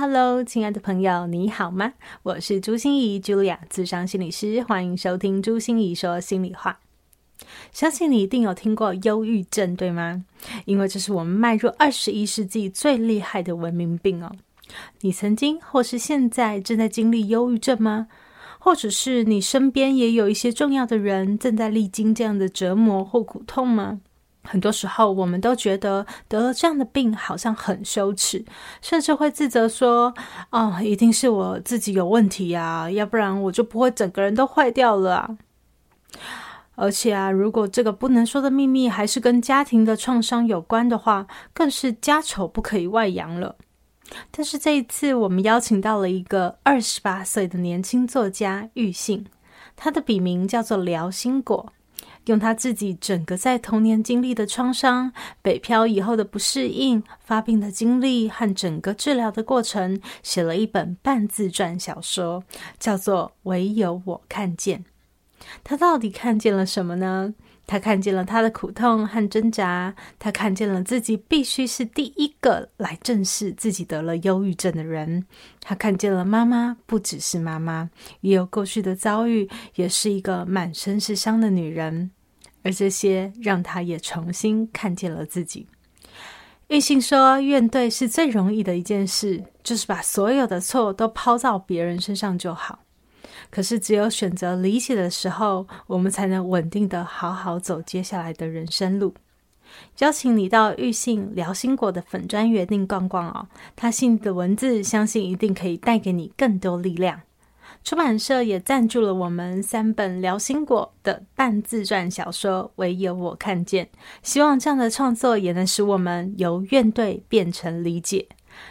Hello，亲爱的朋友，你好吗？我是朱心仪 Julia，咨商心理师，欢迎收听朱心仪说心里话。相信你一定有听过忧郁症，对吗？因为这是我们迈入二十一世纪最厉害的文明病哦。你曾经或是现在正在经历忧郁症吗？或者是你身边也有一些重要的人正在历经这样的折磨或苦痛吗？很多时候，我们都觉得得了这样的病好像很羞耻，甚至会自责说：“哦，一定是我自己有问题呀，要不然我就不会整个人都坏掉了。”而且啊，如果这个不能说的秘密还是跟家庭的创伤有关的话，更是家丑不可以外扬了。但是这一次，我们邀请到了一个二十八岁的年轻作家玉信，他的笔名叫做辽心果。用他自己整个在童年经历的创伤、北漂以后的不适应、发病的经历和整个治疗的过程，写了一本半自传小说，叫做《唯有我看见》。他到底看见了什么呢？他看见了他的苦痛和挣扎，他看见了自己必须是第一个来正视自己得了忧郁症的人。他看见了妈妈不只是妈妈，也有过去的遭遇，也是一个满身是伤的女人。而这些让他也重新看见了自己。玉信说：“怨怼是最容易的一件事，就是把所有的错都抛到别人身上就好。可是，只有选择理解的时候，我们才能稳定的好好走接下来的人生路。”邀请你到玉信辽心果的粉专园丁逛逛哦，他信的文字，相信一定可以带给你更多力量。出版社也赞助了我们三本辽心果的半自传小说《唯有我看见》，希望这样的创作也能使我们由怨怼变成理解。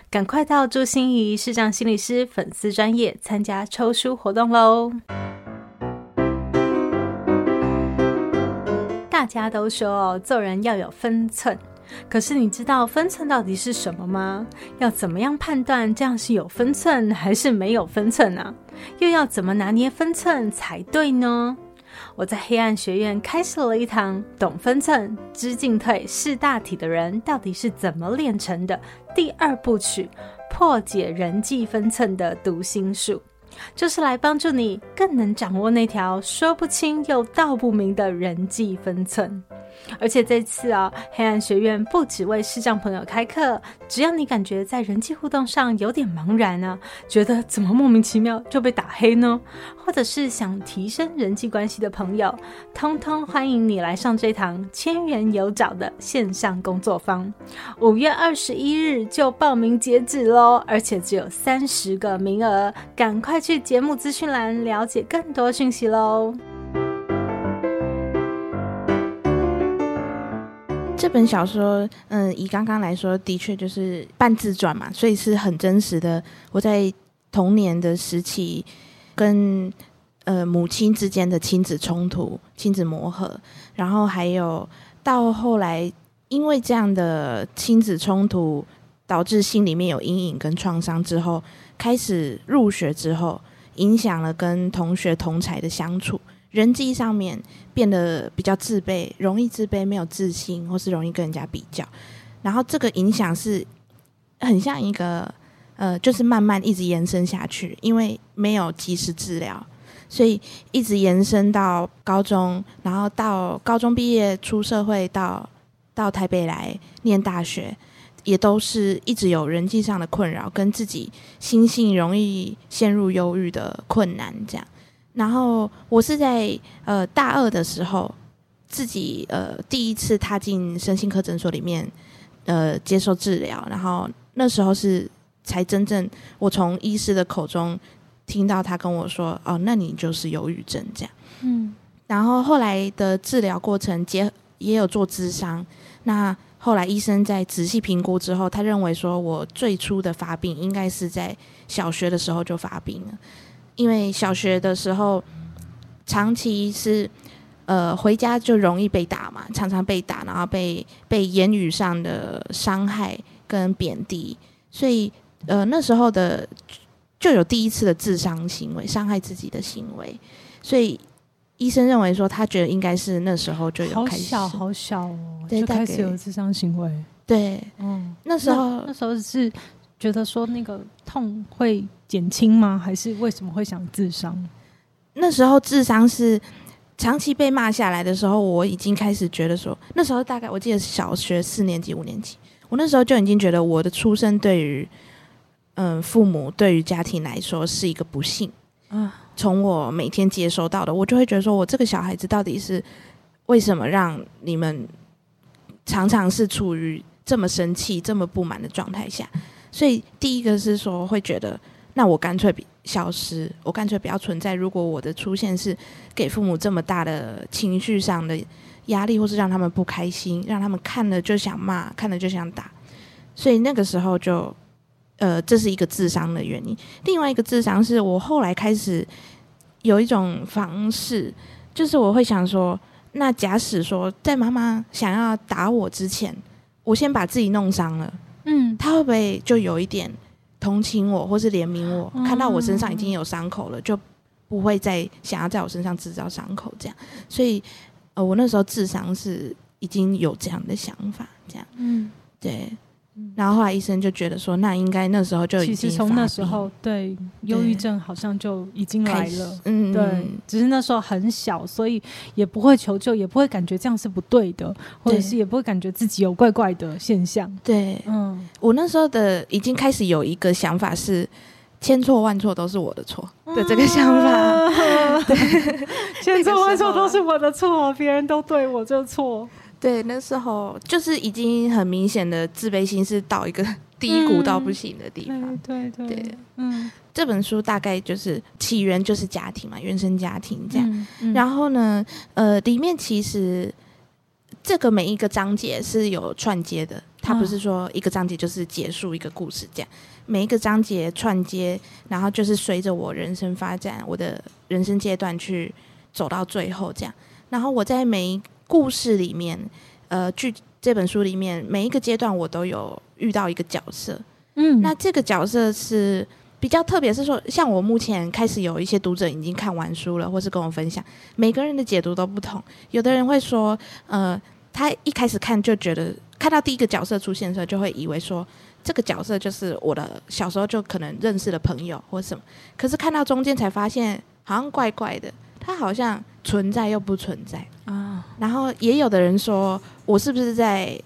赶快到朱芯仪视障心理师粉丝专业参加抽书活动喽！大家都说哦，做人要有分寸。可是你知道分寸到底是什么吗？要怎么样判断这样是有分寸还是没有分寸呢？又要怎么拿捏分寸才对呢？我在黑暗学院开设了一堂懂分寸、知进退、识大体的人到底是怎么练成的第二部曲，破解人际分寸的读心术，就是来帮助你更能掌握那条说不清又道不明的人际分寸。而且这次啊，黑暗学院不只为视障朋友开课，只要你感觉在人际互动上有点茫然啊，觉得怎么莫名其妙就被打黑呢？或者是想提升人际关系的朋友，通通欢迎你来上这堂千元有找的线上工作坊。五月二十一日就报名截止喽，而且只有三十个名额，赶快去节目资讯栏了解更多讯息喽。这本小说，嗯，以刚刚来说，的确就是半自传嘛，所以是很真实的。我在童年的时期，跟呃母亲之间的亲子冲突、亲子磨合，然后还有到后来，因为这样的亲子冲突，导致心里面有阴影跟创伤之后，开始入学之后，影响了跟同学同才的相处。人际上面变得比较自卑，容易自卑，没有自信，或是容易跟人家比较。然后这个影响是很像一个呃，就是慢慢一直延伸下去，因为没有及时治疗，所以一直延伸到高中，然后到高中毕业出社会，到到台北来念大学，也都是一直有人际上的困扰，跟自己心性容易陷入忧郁的困难这样。然后我是在呃大二的时候，自己呃第一次踏进身心科诊所里面，呃接受治疗。然后那时候是才真正我从医师的口中听到他跟我说：“哦，那你就是忧郁症。”这样。嗯。然后后来的治疗过程结也有做咨商。那后来医生在仔细评估之后，他认为说我最初的发病应该是在小学的时候就发病了。因为小学的时候长期是呃回家就容易被打嘛，常常被打，然后被被言语上的伤害跟贬低，所以呃那时候的就有第一次的自伤行为，伤害自己的行为，所以医生认为说他觉得应该是那时候就有开始，好小好小哦，对，就开始有自伤行为，对，嗯，那时候那，那时候是觉得说那个痛会。减轻吗？还是为什么会想自伤？那时候智商是长期被骂下来的时候，我已经开始觉得说，那时候大概我记得是小学四年级、五年级，我那时候就已经觉得我的出生对于嗯父母、对于家庭来说是一个不幸啊。从我每天接收到的，我就会觉得说我这个小孩子到底是为什么让你们常常是处于这么生气、这么不满的状态下？所以第一个是说会觉得。那我干脆消失，我干脆不要存在。如果我的出现是给父母这么大的情绪上的压力，或是让他们不开心，让他们看了就想骂，看了就想打，所以那个时候就，呃，这是一个智商的原因。另外一个智商是我后来开始有一种方式，就是我会想说，那假使说在妈妈想要打我之前，我先把自己弄伤了，嗯，他会不会就有一点？同情我，或是怜悯我，看到我身上已经有伤口了，就不会再想要在我身上制造伤口。这样，所以，呃，我那时候智商是已经有这样的想法，这样，嗯，对。然后后来医生就觉得说，那应该那时候就已经，其实从那时候，对，忧郁症好像就已经来了，嗯，对，只是那时候很小，所以也不会求救，也不会感觉这样是不对的，或者是也不会感觉自己有怪怪的现象。对，嗯，我那时候的已经开始有一个想法是，千错万错都是我的错的这个想法，嗯、对，千错万错都是我的错，别人都对我就错。对，那时候就是已经很明显的自卑心是到一个 低谷到不行的地方。嗯、对对对，嗯，这本书大概就是起源就是家庭嘛，原生家庭这样。嗯嗯、然后呢，呃，里面其实这个每一个章节是有串接的，它不是说一个章节就是结束一个故事这样，每一个章节串接，然后就是随着我人生发展，我的人生阶段去走到最后这样。然后我在每一故事里面，呃，剧这本书里面每一个阶段，我都有遇到一个角色。嗯，那这个角色是比较特别，是说，像我目前开始有一些读者已经看完书了，或是跟我分享，每个人的解读都不同。有的人会说，呃，他一开始看就觉得看到第一个角色出现的时候，就会以为说这个角色就是我的小时候就可能认识的朋友或什么。可是看到中间才发现，好像怪怪的，他好像存在又不存在。啊，然后也有的人说，我是不是在，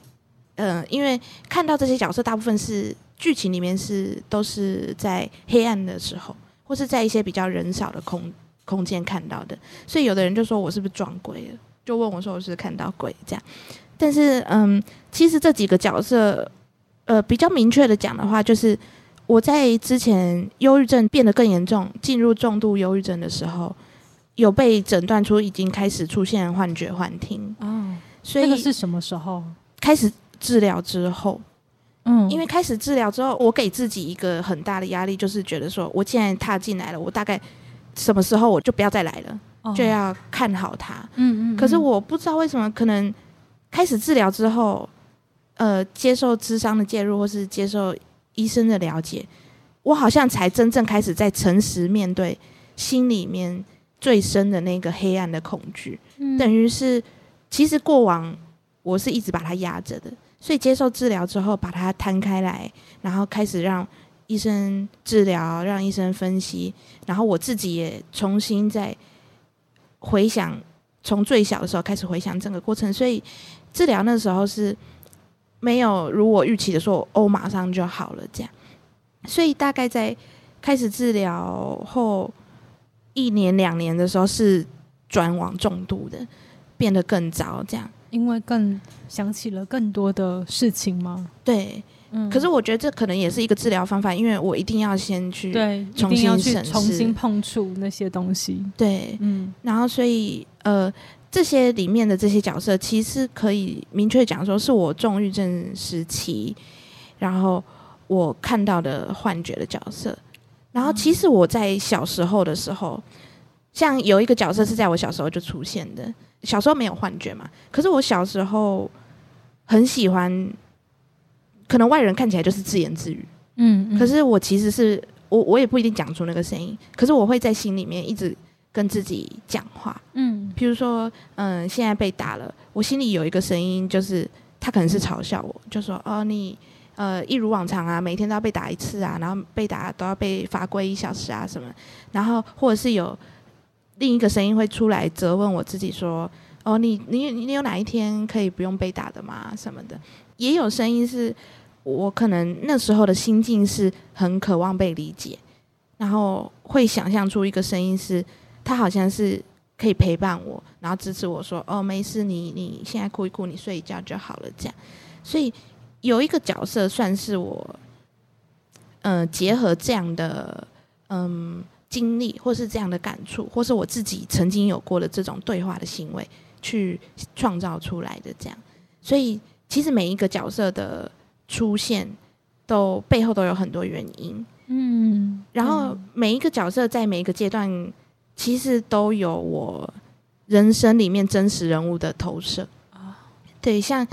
呃，因为看到这些角色，大部分是剧情里面是都是在黑暗的时候，或是在一些比较人少的空空间看到的，所以有的人就说我是不是撞鬼了，就问我说我是看到鬼这样。但是，嗯，其实这几个角色，呃，比较明确的讲的话，就是我在之前忧郁症变得更严重，进入重度忧郁症的时候。有被诊断出已经开始出现幻觉、幻听哦，所以那个是什么时候？开始治疗之后，嗯，因为开始治疗之后，我给自己一个很大的压力，就是觉得说，我既然踏进来了，我大概什么时候我就不要再来了，哦、就要看好它。嗯，嗯嗯。可是我不知道为什么，可能开始治疗之后，呃，接受智商的介入，或是接受医生的了解，我好像才真正开始在诚实面对心里面。最深的那个黑暗的恐惧，嗯、等于是其实过往我是一直把它压着的，所以接受治疗之后，把它摊开来，然后开始让医生治疗，让医生分析，然后我自己也重新再回想，从最小的时候开始回想整个过程，所以治疗那时候是没有如我预期的说哦，马上就好了这样，所以大概在开始治疗后。一年两年的时候是转往重度的，变得更糟，这样，因为更想起了更多的事情吗？对，嗯。可是我觉得这可能也是一个治疗方法，因为我一定要先去对，重新审视，重新碰触那些东西。对，嗯。然后，所以呃，这些里面的这些角色，其实可以明确讲说，是我重郁症时期，然后我看到的幻觉的角色。然后其实我在小时候的时候，像有一个角色是在我小时候就出现的。小时候没有幻觉嘛，可是我小时候很喜欢，可能外人看起来就是自言自语，嗯，嗯，可是我其实是我我也不一定讲出那个声音，可是我会在心里面一直跟自己讲话，嗯，比如说，嗯，现在被打了，我心里有一个声音，就是他可能是嘲笑我，就说哦你。呃，一如往常啊，每天都要被打一次啊，然后被打都要被罚跪一小时啊什么，然后或者是有另一个声音会出来责问我自己说，哦，你你你有哪一天可以不用被打的吗？什么的，也有声音是我可能那时候的心境是很渴望被理解，然后会想象出一个声音是，他好像是可以陪伴我，然后支持我说，哦，没事，你你现在哭一哭，你睡一觉就好了，这样，所以。有一个角色算是我，嗯、呃，结合这样的嗯经历，或是这样的感触，或是我自己曾经有过的这种对话的行为，去创造出来的这样。所以，其实每一个角色的出现，都背后都有很多原因。嗯，然后每一个角色在每一个阶段，其实都有我人生里面真实人物的投射啊。对，像。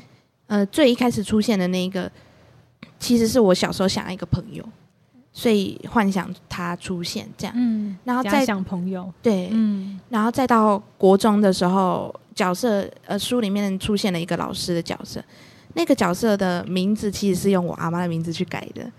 呃，最一开始出现的那一个，其实是我小时候想要一个朋友，所以幻想他出现这样。嗯，然后再想朋友，对，嗯，然后再到国中的时候，角色呃书里面出现了一个老师的角色，那个角色的名字其实是用我阿妈的名字去改的，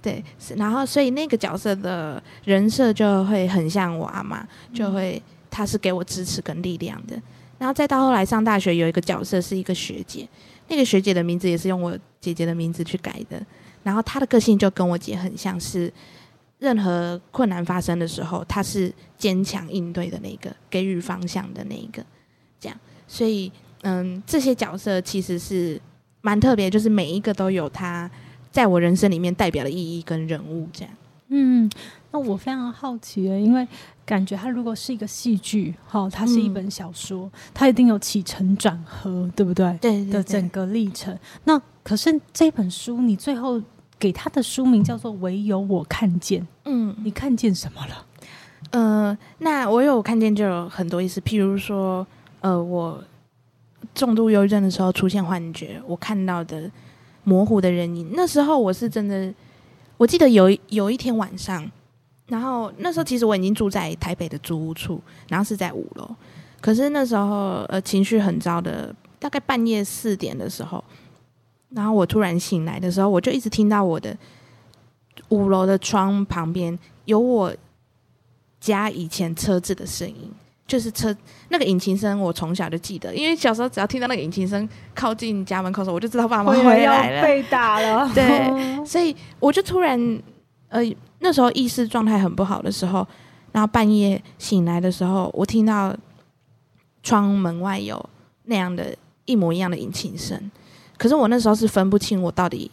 对，然后所以那个角色的人设就会很像我阿妈，就会他是给我支持跟力量的。然后再到后来上大学，有一个角色是一个学姐。那个学姐的名字也是用我姐姐的名字去改的，然后她的个性就跟我姐很像，是任何困难发生的时候，她是坚强应对的那个，给予方向的那一个，这样。所以，嗯，这些角色其实是蛮特别，就是每一个都有他在我人生里面代表的意义跟人物，这样。嗯，那我非常好奇，因为。感觉它如果是一个戏剧，哈，它是一本小说，嗯、它一定有起承转合，对不对？对，对，对的整个历程。那可是这本书，你最后给它的书名叫做《唯有我看见》。嗯，你看见什么了？呃，那我有看见就有很多意思，譬如说，呃，我重度忧郁症的时候出现幻觉，我看到的模糊的人影。那时候我是真的，我记得有有一天晚上。然后那时候其实我已经住在台北的租屋处，然后是在五楼。可是那时候呃情绪很糟的，大概半夜四点的时候，然后我突然醒来的时候，我就一直听到我的五楼的窗旁边有我家以前车子的声音，就是车那个引擎声，我从小就记得，因为小时候只要听到那个引擎声靠近家门口的时候，我就知道爸妈回来了，被打了。对，所以我就突然呃。那时候意识状态很不好的时候，然后半夜醒来的时候，我听到窗门外有那样的一模一样的引擎声，可是我那时候是分不清我到底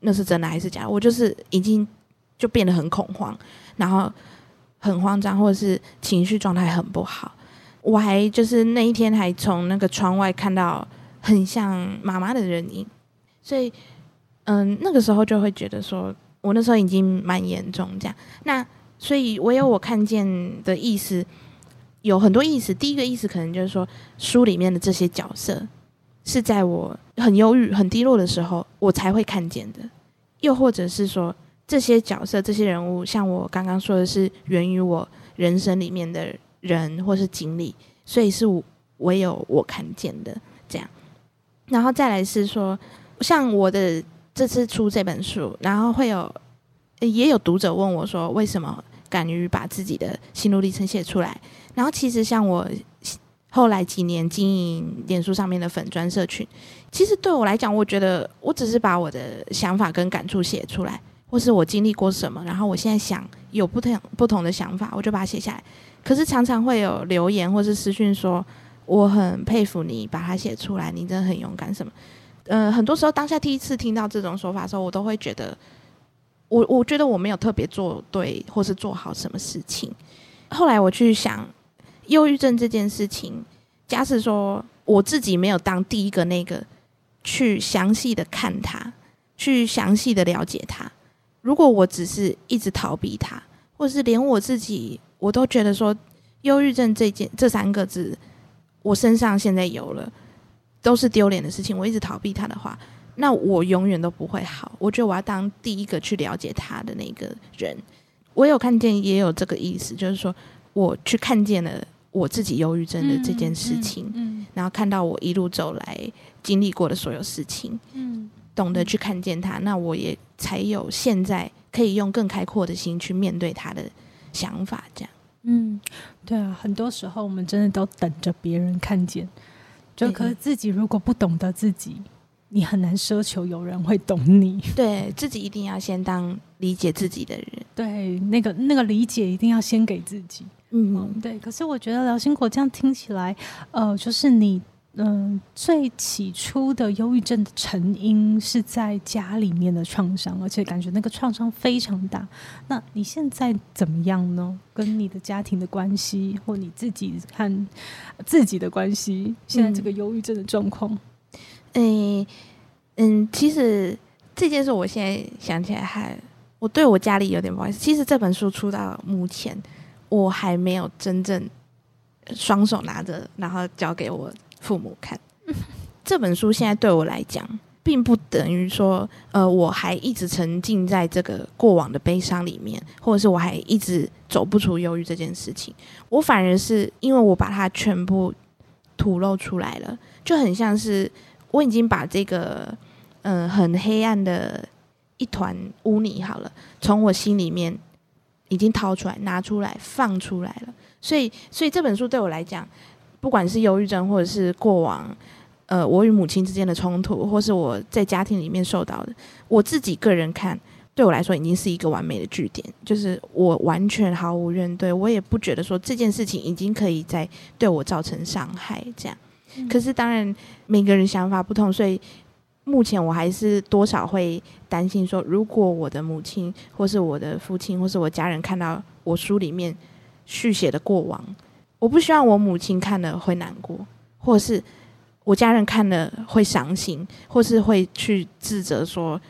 那是真的还是假的，我就是已经就变得很恐慌，然后很慌张，或者是情绪状态很不好。我还就是那一天还从那个窗外看到很像妈妈的人影，所以嗯，那个时候就会觉得说。我那时候已经蛮严重，这样，那所以唯有我看见的意思有很多意思。第一个意思可能就是说，书里面的这些角色是在我很忧郁、很低落的时候，我才会看见的；又或者是说，这些角色、这些人物，像我刚刚说的是源于我人生里面的人或是经历，所以是我唯有我看见的这样。然后再来是说，像我的。这次出这本书，然后会有也有读者问我说：“为什么敢于把自己的心路历程写出来？”然后其实像我后来几年经营脸书上面的粉专社群，其实对我来讲，我觉得我只是把我的想法跟感触写出来，或是我经历过什么，然后我现在想有不同不同的想法，我就把它写下来。可是常常会有留言或是私讯说：“我很佩服你把它写出来，你真的很勇敢。”什么？呃，很多时候当下第一次听到这种说法的时候，我都会觉得，我我觉得我没有特别做对或是做好什么事情。后来我去想，忧郁症这件事情，假使说我自己没有当第一个那个去详细的看它，去详细的了解它，如果我只是一直逃避它，或是连我自己，我都觉得说，忧郁症这件这三个字，我身上现在有了，都是丢脸的事情。我一直逃避他的话，那我永远都不会好。我觉得我要当第一个去了解他的那个人。我有看见，也有这个意思，就是说我去看见了我自己忧郁症的这件事情，嗯嗯嗯、然后看到我一路走来经历过的所有事情，嗯、懂得去看见他，那我也才有现在可以用更开阔的心去面对他的想法，这样。嗯，对啊，很多时候我们真的都等着别人看见，就可是自己如果不懂得自己，你很难奢求有人会懂你。对，自己一定要先当理解自己的人。对，那个那个理解一定要先给自己。嗯，嗯，对。可是我觉得辽心果这样听起来，呃，就是你。嗯，最起初的忧郁症的成因是在家里面的创伤，而且感觉那个创伤非常大。那你现在怎么样呢？跟你的家庭的关系，或你自己和自己的关系，现在这个忧郁症的状况？嗯嗯，其实这件事我现在想起来还，我对我家里有点不好意思。其实这本书出到目前，我还没有真正双手拿着，然后交给我。父母看这本书，现在对我来讲，并不等于说，呃，我还一直沉浸在这个过往的悲伤里面，或者是我还一直走不出忧郁这件事情。我反而是因为我把它全部吐露出来了，就很像是我已经把这个，嗯、很黑暗的一团污泥，好了，从我心里面已经掏出来、拿出来、放出来了。所以，所以这本书对我来讲。不管是忧郁症，或者是过往，呃，我与母亲之间的冲突，或是我在家庭里面受到的，我自己个人看，对我来说已经是一个完美的据点，就是我完全毫无怨怼，我也不觉得说这件事情已经可以再对我造成伤害。这样，嗯、可是当然每个人想法不同，所以目前我还是多少会担心说，如果我的母亲，或是我的父亲，或是我家人看到我书里面续写的过往。我不希望我母亲看了会难过，或是我家人看了会伤心，或是会去自责说：“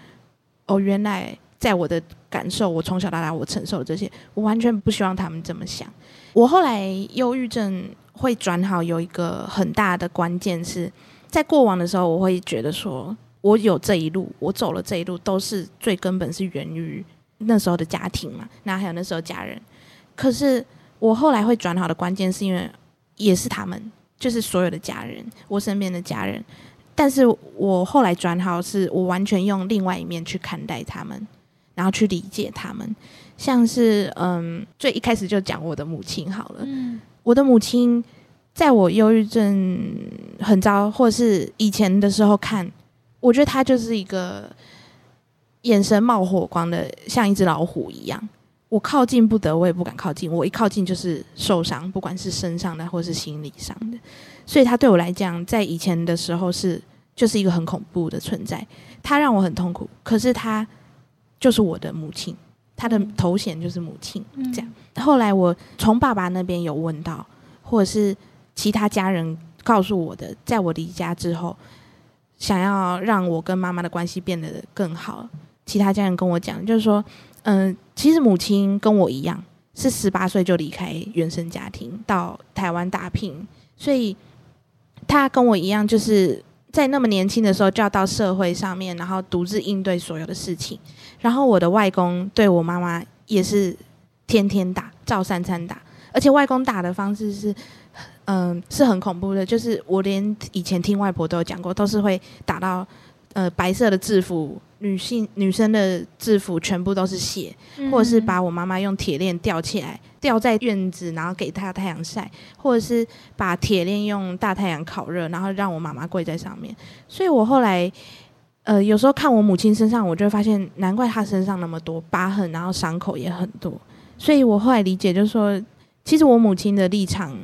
哦，原来在我的感受，我从小到大我承受这些，我完全不希望他们这么想。”我后来忧郁症会转好，有一个很大的关键是在过往的时候，我会觉得说我有这一路，我走了这一路，都是最根本是源于那时候的家庭嘛，那还有那时候家人，可是。我后来会转好的关键是因为也是他们，就是所有的家人，我身边的家人。但是我后来转好，是我完全用另外一面去看待他们，然后去理解他们。像是嗯，最一开始就讲我的母亲好了。嗯，我的母亲在我忧郁症很糟，或是以前的时候看，我觉得她就是一个眼神冒火光的，像一只老虎一样。我靠近不得，我也不敢靠近。我一靠近就是受伤，不管是身上的或是心理上的。所以他对我来讲，在以前的时候是就是一个很恐怖的存在。他让我很痛苦，可是他就是我的母亲，他的头衔就是母亲。这样。后来我从爸爸那边有问到，或者是其他家人告诉我的，在我离家之后，想要让我跟妈妈的关系变得更好。其他家人跟我讲，就是说。嗯、其实母亲跟我一样，是十八岁就离开原生家庭到台湾打拼，所以她跟我一样，就是在那么年轻的时候就要到社会上面，然后独自应对所有的事情。然后我的外公对我妈妈也是天天打，照三餐打，而且外公打的方式是，嗯、是很恐怖的，就是我连以前听外婆都有讲过，都是会打到呃白色的制服。女性女生的制服全部都是血，嗯、或者是把我妈妈用铁链吊起来，吊在院子，然后给她太阳晒，或者是把铁链用大太阳烤热，然后让我妈妈跪在上面。所以我后来，呃，有时候看我母亲身上，我就会发现，难怪她身上那么多疤痕，然后伤口也很多。所以我后来理解，就是说，其实我母亲的立场。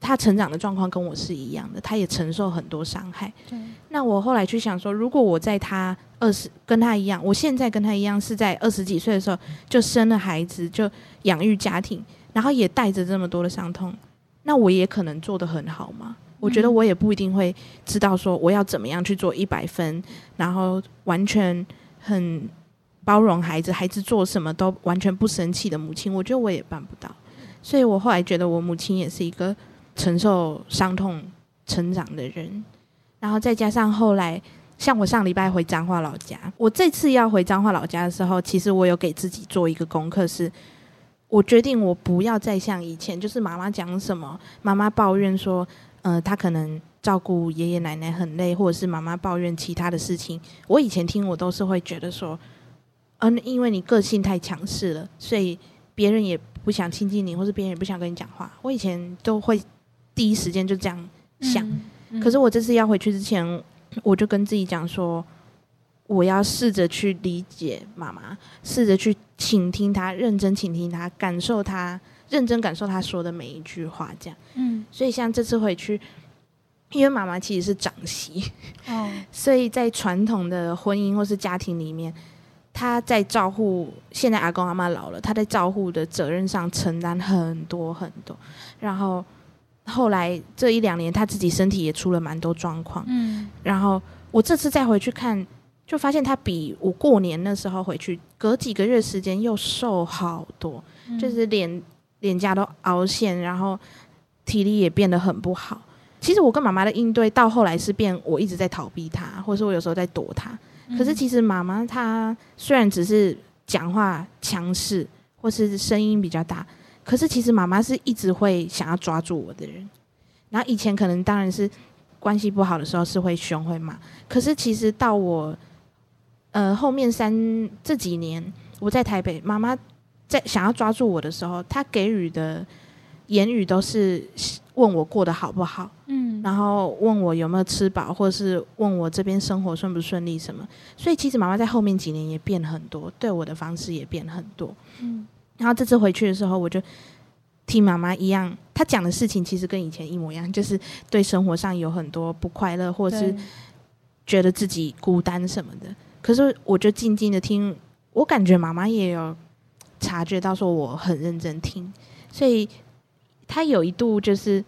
他成长的状况跟我是一样的，他也承受很多伤害。对。那我后来去想说，如果我在他二十跟他一样，我现在跟他一样是在二十几岁的时候就生了孩子，就养育家庭，然后也带着这么多的伤痛，那我也可能做得很好吗？我觉得我也不一定会知道说我要怎么样去做一百分，然后完全很包容孩子，孩子做什么都完全不生气的母亲，我觉得我也办不到。所以我后来觉得我母亲也是一个承受伤痛成长的人，然后再加上后来，像我上礼拜回彰化老家，我这次要回彰化老家的时候，其实我有给自己做一个功课，是我决定我不要再像以前，就是妈妈讲什么，妈妈抱怨说，呃，她可能照顾爷爷奶奶很累，或者是妈妈抱怨其他的事情，我以前听我都是会觉得说，嗯、呃，因为你个性太强势了，所以别人也不想亲近你，或是别人也不想跟你讲话。我以前都会第一时间就这样想，可是我这次要回去之前。我就跟自己讲说，我要试着去理解妈妈，试着去倾听她，认真倾听她，感受她，认真感受她说的每一句话，这样。嗯。所以像这次回去，因为妈妈其实是长媳，哦，所以在传统的婚姻或是家庭里面，她在照顾现在阿公阿妈老了，她在照顾的责任上承担很多很多，然后。后来这一两年，他自己身体也出了蛮多状况。嗯，然后我这次再回去看，就发现他比我过年那时候回去，隔几个月时间又瘦好多，嗯、就是脸脸颊都凹陷，然后体力也变得很不好。其实我跟妈妈的应对到后来是变，我一直在逃避他，或者是我有时候在躲他。可是其实妈妈她虽然只是讲话强势，或是声音比较大。可是其实妈妈是一直会想要抓住我的人，然后以前可能当然是关系不好的时候是会凶会骂，可是其实到我呃后面三这几年我在台北，妈妈在想要抓住我的时候，她给予的言语都是问我过得好不好，嗯，然后问我有没有吃饱，或者是问我这边生活顺不顺利什么，所以其实妈妈在后面几年也变很多，对我的方式也变很多，嗯。然后这次回去的时候，我就听妈妈一样，她讲的事情其实跟以前一模一样，就是对生活上有很多不快乐，或者是觉得自己孤单什么的。可是我就静静的听，我感觉妈妈也有察觉到说我很认真听，所以她有一度就是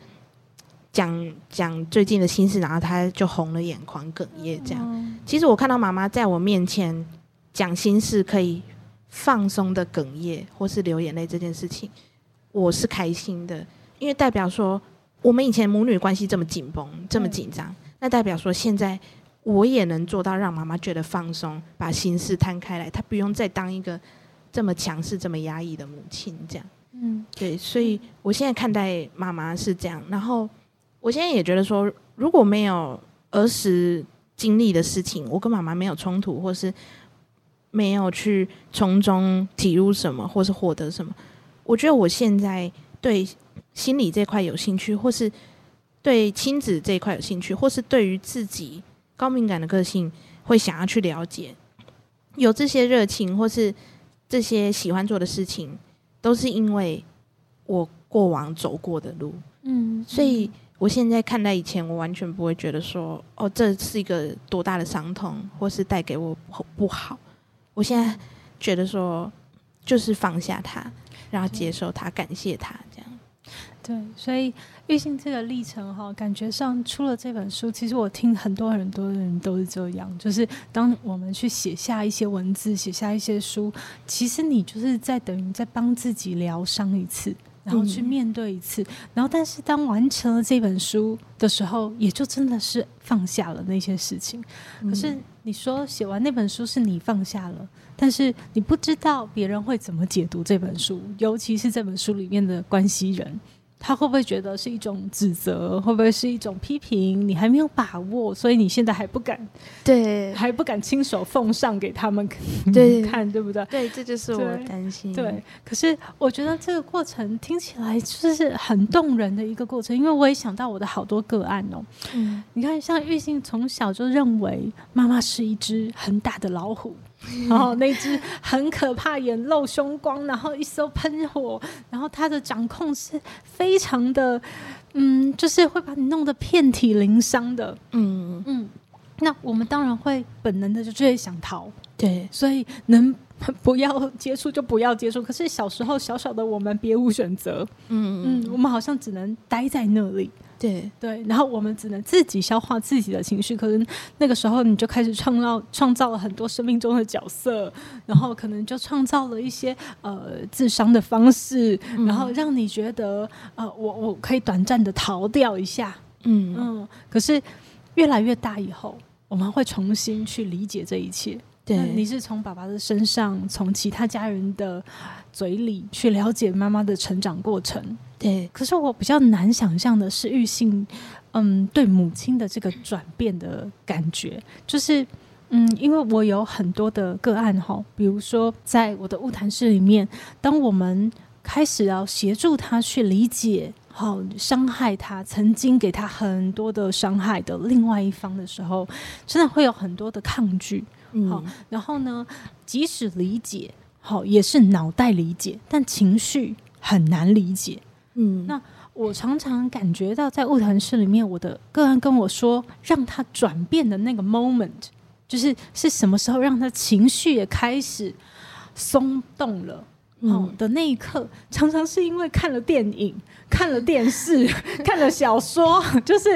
讲讲最近的心事，然后她就红了眼眶，哽咽这样。其实我看到妈妈在我面前讲心事，可以。放松的哽咽或是流眼泪这件事情，我是开心的，因为代表说我们以前母女关系这么紧绷、这么紧张，那代表说现在我也能做到让妈妈觉得放松，把心事摊开来，她不用再当一个这么强势、这么压抑的母亲。这样，嗯，对，所以我现在看待妈妈是这样，然后我现在也觉得说，如果没有儿时经历的事情，我跟妈妈没有冲突，或是。没有去从中体悟什么，或是获得什么。我觉得我现在对心理这块有兴趣，或是对亲子这一块有兴趣，或是对于自己高敏感的个性会想要去了解，有这些热情，或是这些喜欢做的事情，都是因为我过往走过的路。嗯，所以我现在看待以前，我完全不会觉得说，哦，这是一个多大的伤痛，或是带给我不好。我现在觉得说，就是放下他，然后接受他，感谢他，这样。对，所以玉信这个历程哈，感觉上出了这本书，其实我听很多很多人都是这样，就是当我们去写下一些文字，写下一些书，其实你就是在等于在帮自己疗伤一次。然后去面对一次，然后但是当完成了这本书的时候，也就真的是放下了那些事情。可是你说写完那本书是你放下了，但是你不知道别人会怎么解读这本书，尤其是这本书里面的关系人。他会不会觉得是一种指责？会不会是一种批评？你还没有把握，所以你现在还不敢，对，还不敢亲手奉上给他们对看，对不对？对，这就是我担心。对，可是我觉得这个过程听起来就是很动人的一个过程，因为我也想到我的好多个案哦。嗯，你看，像玉信从小就认为妈妈是一只很大的老虎。然后那只很可怕，眼露凶光，然后一艘喷火，然后他的掌控是非常的，嗯，就是会把你弄得遍体鳞伤的，嗯嗯。那我们当然会本能的就最想逃，对，所以能 不要接触就不要接触。可是小时候小小的我们别无选择，嗯嗯，我们好像只能待在那里。对对，然后我们只能自己消化自己的情绪。可能那个时候你就开始创造创造了很多生命中的角色，然后可能就创造了一些呃自伤的方式，嗯、然后让你觉得呃我我可以短暂的逃掉一下。嗯嗯。可是越来越大以后，我们会重新去理解这一切。对，你是从爸爸的身上，从其他家人的嘴里去了解妈妈的成长过程。对，可是我比较难想象的是玉信，嗯，对母亲的这个转变的感觉，就是，嗯，因为我有很多的个案哈，比如说在我的物谈室里面，当我们开始要协助他去理解，好伤害他，曾经给他很多的伤害的另外一方的时候，真的会有很多的抗拒，好，然后呢，即使理解，好，也是脑袋理解，但情绪很难理解。嗯，那我常常感觉到在物谈室里面，我的个案跟我说，让他转变的那个 moment，就是是什么时候让他情绪也开始松动了。哦、嗯、的那一刻，常常是因为看了电影、看了电视、看了小说，就是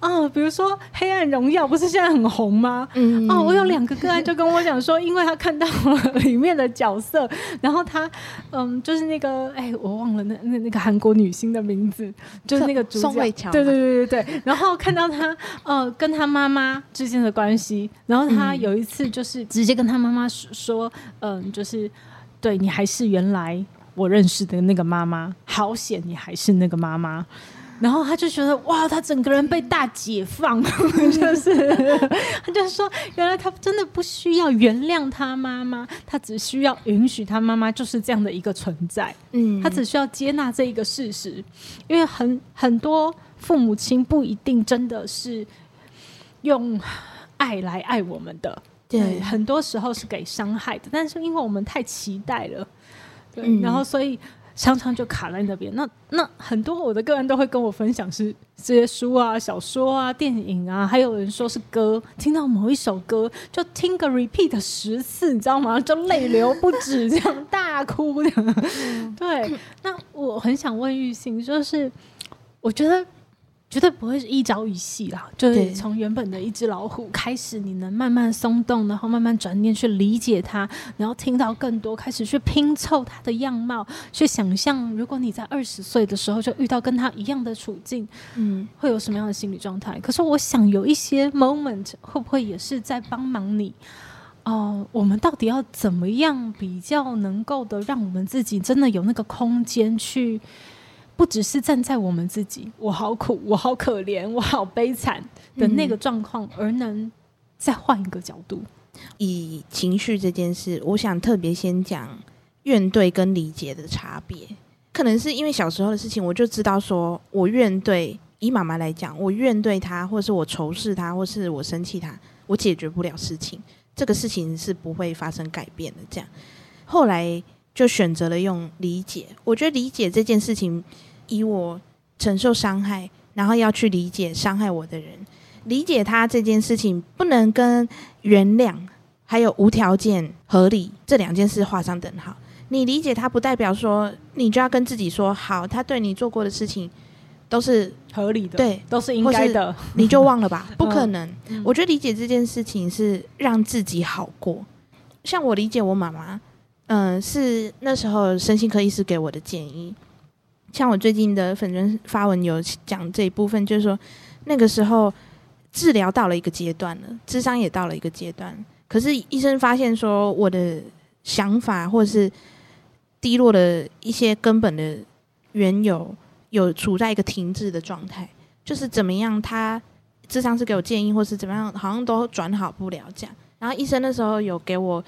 啊、哦，比如说《黑暗荣耀》，不是现在很红吗？嗯，哦，我有两个个案就跟我讲说，因为他看到了里面的角色，然后他嗯，就是那个哎，我忘了那那那个韩国女星的名字，就是那个主角。宋慧乔，对对对对对，然后看到他呃跟他妈妈之间的关系，然后他有一次就是直接跟他妈妈说，嗯，就是。对，你还是原来我认识的那个妈妈，好险你还是那个妈妈。然后他就觉得哇，他整个人被大解放，就是他就说，原来他真的不需要原谅他妈妈，他只需要允许他妈妈就是这样的一个存在。嗯，他只需要接纳这一个事实，因为很很多父母亲不一定真的是用爱来爱我们的。对，很多时候是给伤害的，但是因为我们太期待了，对，嗯、然后所以常常就卡在那边。那那很多我的个人都会跟我分享是这些书啊、小说啊、电影啊，还有人说是歌，听到某一首歌就听个 repeat 十次，你知道吗？就泪流不止，这样大哭这样。对，那我很想问玉信，就是我觉得。绝对不会是一朝一夕啦，就是从原本的一只老虎开始，你能慢慢松动，然后慢慢转念去理解它，然后听到更多，开始去拼凑它的样貌，去想象，如果你在二十岁的时候就遇到跟他一样的处境，嗯，会有什么样的心理状态？可是我想有一些 moment 会不会也是在帮忙你？哦、呃，我们到底要怎么样比较能够的，让我们自己真的有那个空间去。不只是站在我们自己，我好苦，我好可怜，我好悲惨的那个状况，嗯、而能再换一个角度，以情绪这件事，我想特别先讲怨对跟理解的差别。可能是因为小时候的事情，我就知道说，我怨对，以妈妈来讲，我怨对她，或是我仇视她，或是我生气她，我解决不了事情，这个事情是不会发生改变的。这样，后来就选择了用理解。我觉得理解这件事情。以我承受伤害，然后要去理解伤害我的人，理解他这件事情，不能跟原谅还有无条件合理这两件事画上等号。你理解他，不代表说你就要跟自己说好，他对你做过的事情都是合理的，对，都是应该的，你就忘了吧？不可能。嗯，我觉得理解这件事情是让自己好过。像我理解我妈妈，嗯，是那时候身心科医师给我的建议。像我最近的粉专发文有讲这一部分，就是说那个时候治疗到了一个阶段了，智商也到了一个阶段，可是医生发现说我的想法或者是低落的一些根本的缘由有处在一个停滞的状态，就是怎么样他智商是给我建议或是怎么样，好像都转好不了这样。然后医生那时候有给我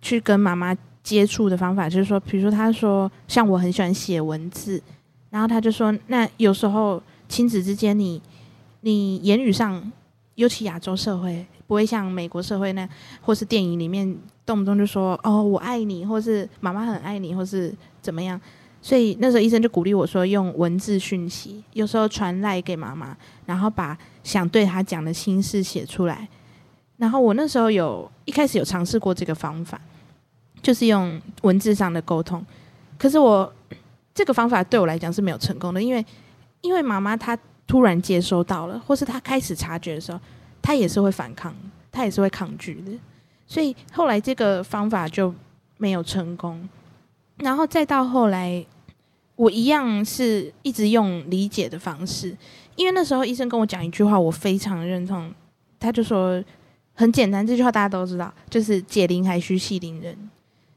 去跟妈妈接触的方法，就是说，比如说他说像我很喜欢写文字。然后他就说：“那有时候亲子之间你，你言语上，尤其亚洲社会，不会像美国社会那，或是电影里面动不动就说‘哦，我爱你’，或是‘妈妈很爱你’，或是怎么样。所以那时候医生就鼓励我说，用文字讯息，有时候传赖给妈妈，然后把想对她讲的心事写出来。然后我那时候有一开始有尝试过这个方法，就是用文字上的沟通。可是我这个方法对我来讲是没有成功的，因为因为妈妈她突然接收到了，或是她开始察觉的时候，她也是会反抗，她也是会抗拒的。所以后来这个方法就没有成功。然后再到后来，我一样是一直用理解的方式，因为那时候医生跟我讲一句话，我非常认同。他就说很简单，这句话大家都知道，就是解铃还须系铃人。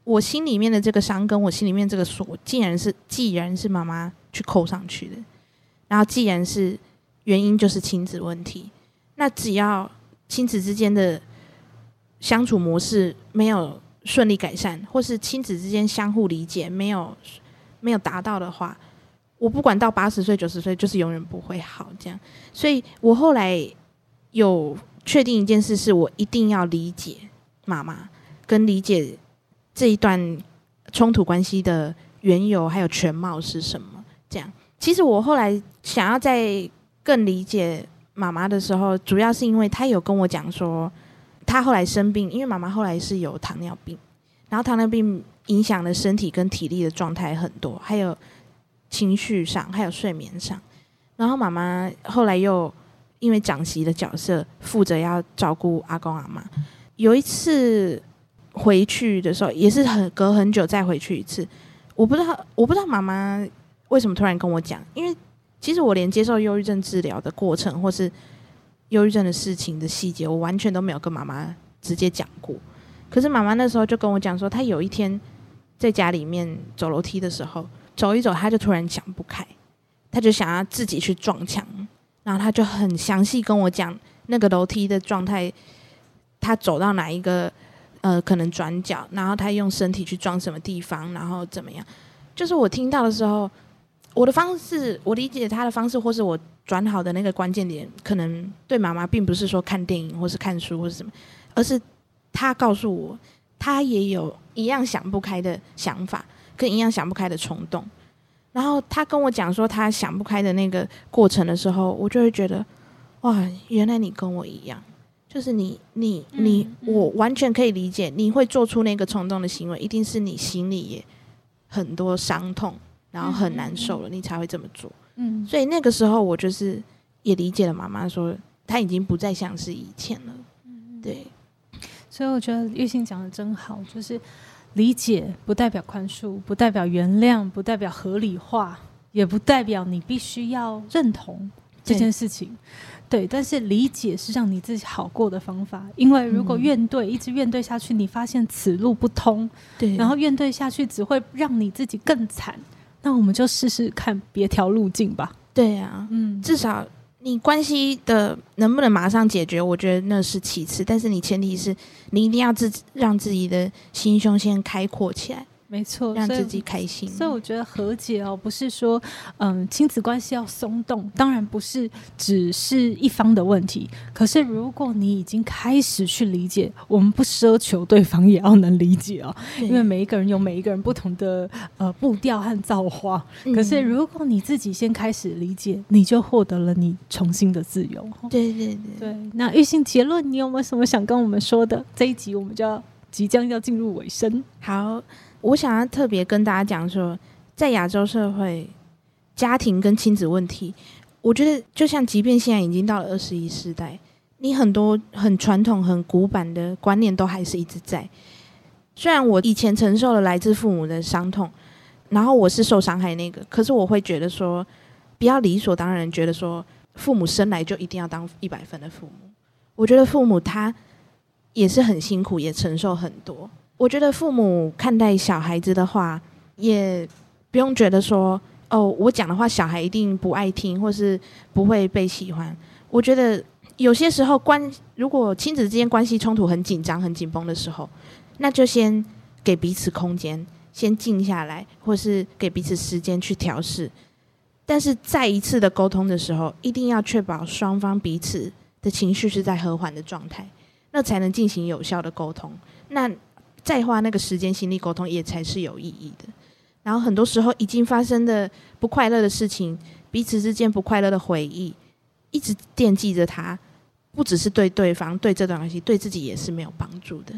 我心里面的这个伤，跟我心里面这个锁，竟然是既然是妈妈去扣上去的，然后既然是原因就是亲子问题，那只要亲子之间的相处模式没有顺利改善，或是亲子之间相互理解没有没有达到的话，我不管到八十岁九十岁，就是永远不会好这样。所以我后来有确定一件事，是我一定要理解妈妈，跟理解这一段冲突关系的缘由还有全貌是什么。这样，其实我后来想要再更理解妈妈的时候，主要是因为她有跟我讲说。她后来生病，因为妈妈后来是有糖尿病，然后糖尿病影响了身体跟体力的状态很多，还有情绪上，还有睡眠上。然后妈妈后来又因为长媳的角色，负责要照顾阿公阿妈。有一次回去的时候，也是很隔很久再回去一次，我不知道，我不知道妈妈为什么突然跟我讲，因为其实我连接受忧郁症治疗的过程，或是忧郁症的事情的细节，我完全都没有跟妈妈直接讲过。可是妈妈那时候就跟我讲说，她有一天在家里面走楼梯的时候，走一走，她就突然想不开，她就想要自己去撞墙，然后她就很详细跟我讲那个楼梯的状态，她走到哪一个呃可能转角，然后他用身体去撞什么地方，然后怎么样。就是我听到的时候，我的方式，我理解他的方式，或是我。转好的那个关键点，可能对妈妈并不是说看电影或是看书或是什么，而是他告诉我，他也有一样想不开的想法，跟一样想不开的冲动。然后他跟我讲说他想不开的那个过程的时候，我就会觉得，哇，原来你跟我一样，就是你你你，我完全可以理解，你会做出那个冲动的行为，一定是你心里也很多伤痛，然后很难受了，你才会这么做。嗯，所以那个时候我就是也理解了妈妈说，她已经不再像是以前了。嗯，对。所以我觉得玉信讲的真好，就是理解不代表宽恕，不代表原谅，不代表合理化，也不代表你必须要认同这件事情。对，但是理解是让你自己好过的方法。因为如果怨怼，一直怨对下去，你发现此路不通，对，然后怨对下去只会让你自己更惨。那我们就试试看别条路径吧。对啊，嗯，至少你关系的能不能马上解决，我觉得那是其次。但是你前提是你一定要自让自己的心胸先开阔起来。没错，让自己开心。所以我觉得和解哦，不是说嗯亲子关系要松动，当然不是只是一方的问题。可是如果你已经开始去理解，我们不奢求对方也要能理解哦，因为每一个人有每一个人不同的呃步调和造化。可是如果你自己先开始理解，你就获得了你重新的自由。对对对对。那玉信结论，你有没有什么想跟我们说的？这一集我们就要即将要进入尾声。好。我想要特别跟大家讲说，在亚洲社会，家庭跟亲子问题，我觉得就像，即便现在已经到了二十一世代，你很多很传统、很古板的观念都还是一直在。虽然我以前承受了来自父母的伤痛，然后我是受伤害那个，可是我会觉得说，不要理所当然觉得说，父母生来就一定要当一百分的父母。我觉得父母他也是很辛苦，也承受很多。我觉得父母看待小孩子的话，也不用觉得说哦，我讲的话小孩一定不爱听，或是不会被喜欢。我觉得有些时候关，如果亲子之间关系冲突很紧张、很紧绷的时候，那就先给彼此空间，先静下来，或是给彼此时间去调试。但是再一次的沟通的时候，一定要确保双方彼此的情绪是在和缓的状态，那才能进行有效的沟通。那再花那个时间心力沟通也才是有意义的。然后很多时候已经发生的不快乐的事情，彼此之间不快乐的回忆，一直惦记着他，不只是对对方、对这段关系，对自己也是没有帮助的。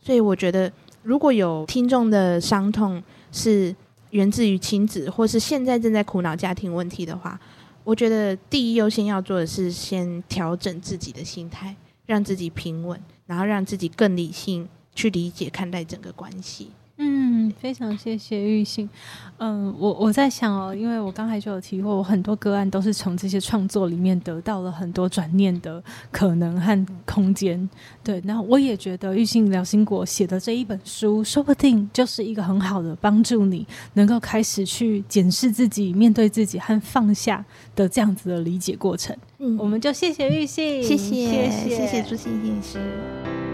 所以我觉得，如果有听众的伤痛是源自于亲子，或是现在正在苦恼家庭问题的话，我觉得第一优先要做的是先调整自己的心态，让自己平稳，然后让自己更理性去理解看待整个关系。嗯，非常谢谢玉信。嗯，我我在想哦，因为我刚才就有提过，我很多个案都是从这些创作里面得到了很多转念的可能和空间。对，那我也觉得玉信疗心国写的这一本书，说不定就是一个很好的帮助你能够开始去检视自己、面对自己和放下的这样子的理解过程。嗯，我们就谢谢玉信，谢谢谢谢谢谢朱心医师。